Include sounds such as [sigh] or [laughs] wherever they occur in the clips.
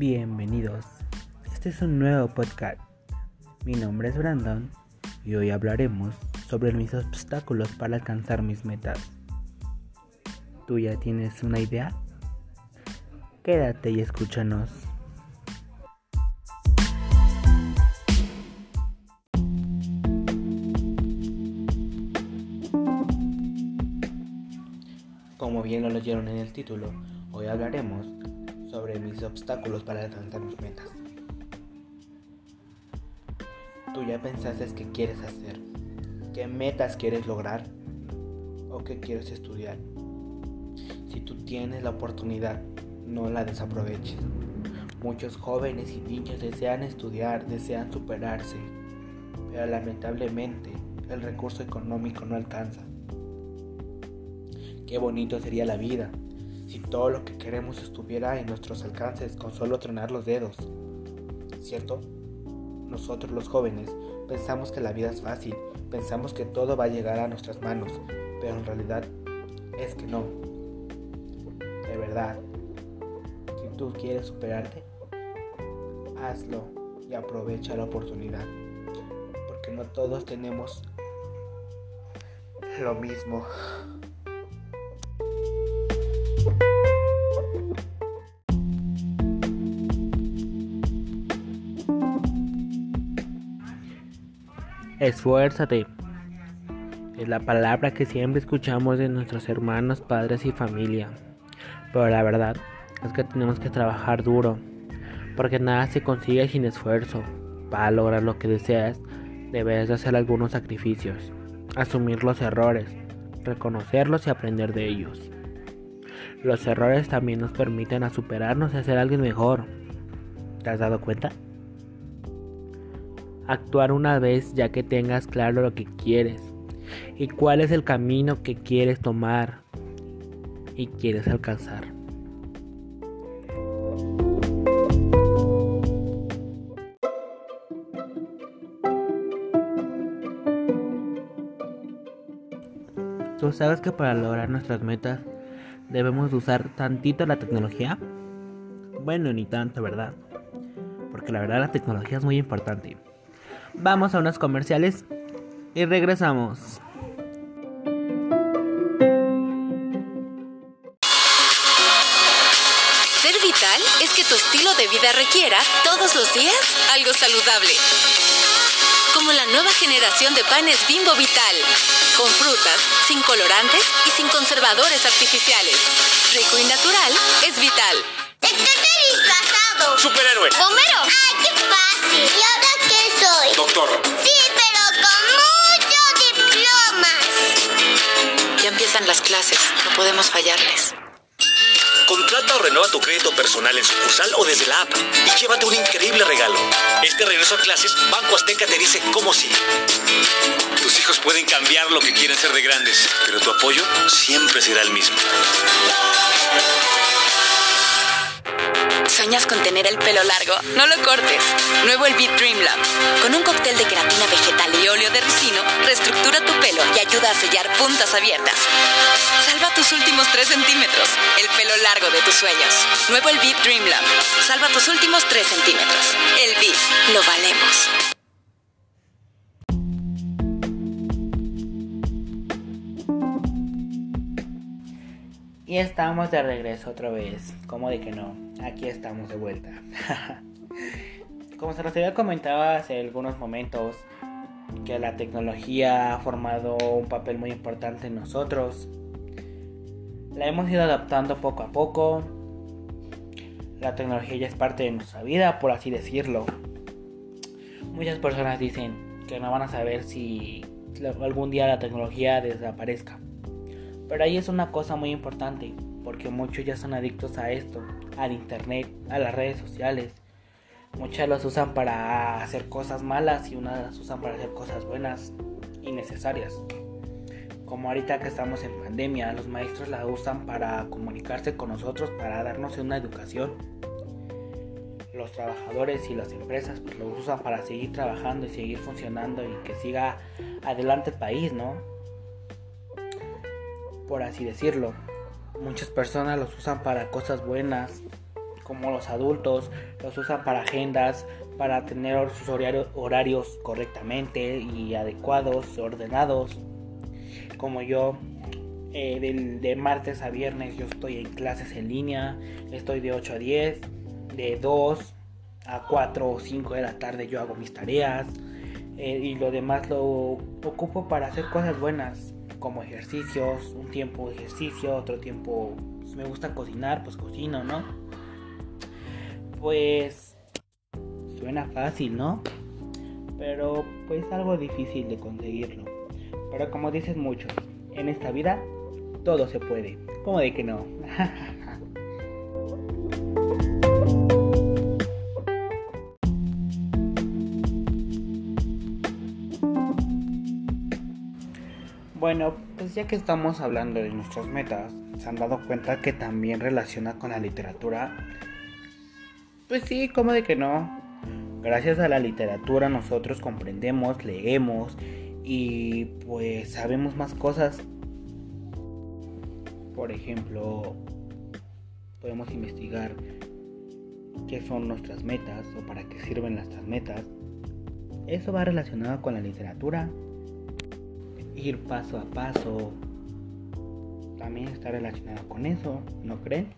Bienvenidos. Este es un nuevo podcast. Mi nombre es Brandon y hoy hablaremos sobre mis obstáculos para alcanzar mis metas. ¿Tú ya tienes una idea? Quédate y escúchanos. Como bien lo leyeron en el título, hoy hablaremos sobre mis obstáculos para alcanzar mis metas. ¿Tú ya pensaste qué quieres hacer? ¿Qué metas quieres lograr? ¿O qué quieres estudiar? Si tú tienes la oportunidad, no la desaproveches. Muchos jóvenes y niños desean estudiar, desean superarse, pero lamentablemente el recurso económico no alcanza. Qué bonito sería la vida si todo lo que queremos estuviera en nuestros alcances con solo tronar los dedos. ¿Cierto? Nosotros los jóvenes pensamos que la vida es fácil, pensamos que todo va a llegar a nuestras manos, pero en realidad es que no. De verdad, si tú quieres superarte, hazlo y aprovecha la oportunidad, porque no todos tenemos lo mismo. Esfuérzate. Es la palabra que siempre escuchamos de nuestros hermanos, padres y familia. Pero la verdad es que tenemos que trabajar duro, porque nada se consigue sin esfuerzo. Para lograr lo que deseas, debes hacer algunos sacrificios, asumir los errores, reconocerlos y aprender de ellos. Los errores también nos permiten a superarnos y hacer alguien mejor. ¿Te has dado cuenta? actuar una vez ya que tengas claro lo que quieres y cuál es el camino que quieres tomar y quieres alcanzar. ¿Tú sabes que para lograr nuestras metas debemos usar tantito la tecnología? Bueno, ni tanto, ¿verdad? Porque la verdad la tecnología es muy importante. Vamos a unos comerciales y regresamos. Ser vital es que tu estilo de vida requiera todos los días algo saludable. Como la nueva generación de panes Bimbo Vital, con frutas, sin colorantes y sin conservadores artificiales. Rico y natural es vital. ¡Estate disfrazado! ¡Superhéroe! ¡Bombero! ¡Ay, qué fácil! ¿Y ahora qué soy? Doctor. Sí, pero con muchos diplomas. Ya empiezan las clases, no podemos fallarles. Contrata o renueva tu crédito personal en sucursal o desde la app y llévate un increíble regalo. Este regreso a clases, Banco Azteca te dice cómo sí. Tus hijos pueden cambiar lo que quieren ser de grandes, pero tu apoyo siempre será el mismo. ¿Sueñas con tener el pelo largo? No lo cortes. Nuevo el Beat Dream Lab. Con un cóctel de queratina vegetal y óleo de ricino, reestructura tu pelo y ayuda a sellar puntas abiertas. Salva tus últimos 3 centímetros. El pelo largo de tus sueños. Nuevo el Beat Dream Lab. Salva tus últimos 3 centímetros. El Beat. Lo valemos. Y estamos de regreso otra vez. ¿Cómo de que no? Aquí estamos de vuelta. [laughs] Como se los había comentado hace algunos momentos, que la tecnología ha formado un papel muy importante en nosotros. La hemos ido adaptando poco a poco. La tecnología ya es parte de nuestra vida, por así decirlo. Muchas personas dicen que no van a saber si algún día la tecnología desaparezca. Pero ahí es una cosa muy importante, porque muchos ya son adictos a esto, al internet, a las redes sociales. Muchas las usan para hacer cosas malas y unas las usan para hacer cosas buenas y necesarias. Como ahorita que estamos en pandemia, los maestros la usan para comunicarse con nosotros, para darnos una educación. Los trabajadores y las empresas pues usan para seguir trabajando y seguir funcionando y que siga adelante el país, ¿no? por así decirlo. Muchas personas los usan para cosas buenas, como los adultos los usan para agendas, para tener sus horarios correctamente y adecuados, ordenados. Como yo, eh, de martes a viernes yo estoy en clases en línea, estoy de 8 a 10, de 2 a 4 o 5 de la tarde yo hago mis tareas eh, y lo demás lo ocupo para hacer cosas buenas como ejercicios, un tiempo ejercicio, otro tiempo pues, me gusta cocinar, pues cocino, ¿no? Pues suena fácil, ¿no? Pero pues algo difícil de conseguirlo. Pero como dices muchos, en esta vida todo se puede. ¿Cómo de que no? [laughs] Bueno, pues ya que estamos hablando de nuestras metas, se han dado cuenta que también relaciona con la literatura. Pues sí, ¿cómo de que no? Gracias a la literatura nosotros comprendemos, leemos y pues sabemos más cosas. Por ejemplo, podemos investigar qué son nuestras metas o para qué sirven nuestras metas. Eso va relacionado con la literatura. Ir paso a paso también está relacionado con eso, ¿no creen?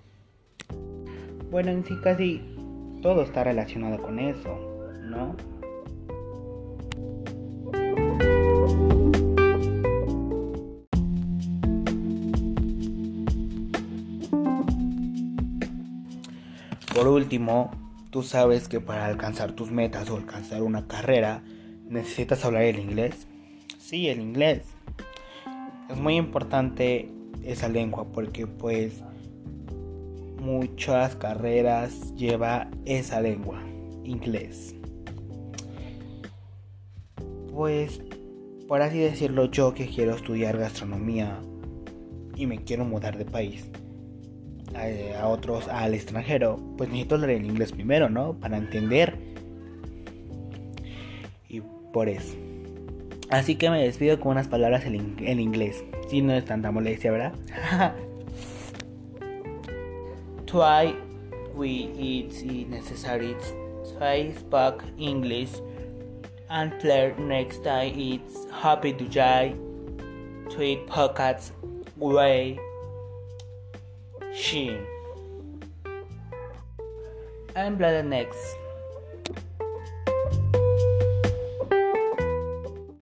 Bueno, en sí casi todo está relacionado con eso. ¿no? Por último, tú sabes que para alcanzar tus metas o alcanzar una carrera necesitas hablar el inglés. Sí, el inglés. Es muy importante esa lengua porque pues muchas carreras lleva esa lengua, inglés pues, por así decirlo, yo que quiero estudiar gastronomía y me quiero mudar de país a, otros, al extranjero, pues necesito hablar el inglés primero, ¿no? Para entender. Y por eso. Así que me despido con unas palabras en, en inglés. Si no es tanta molestia, ¿verdad? [laughs] Try we it's necessary. Try speak English and Claire next time it's happy to die tweet pockets way she and brother next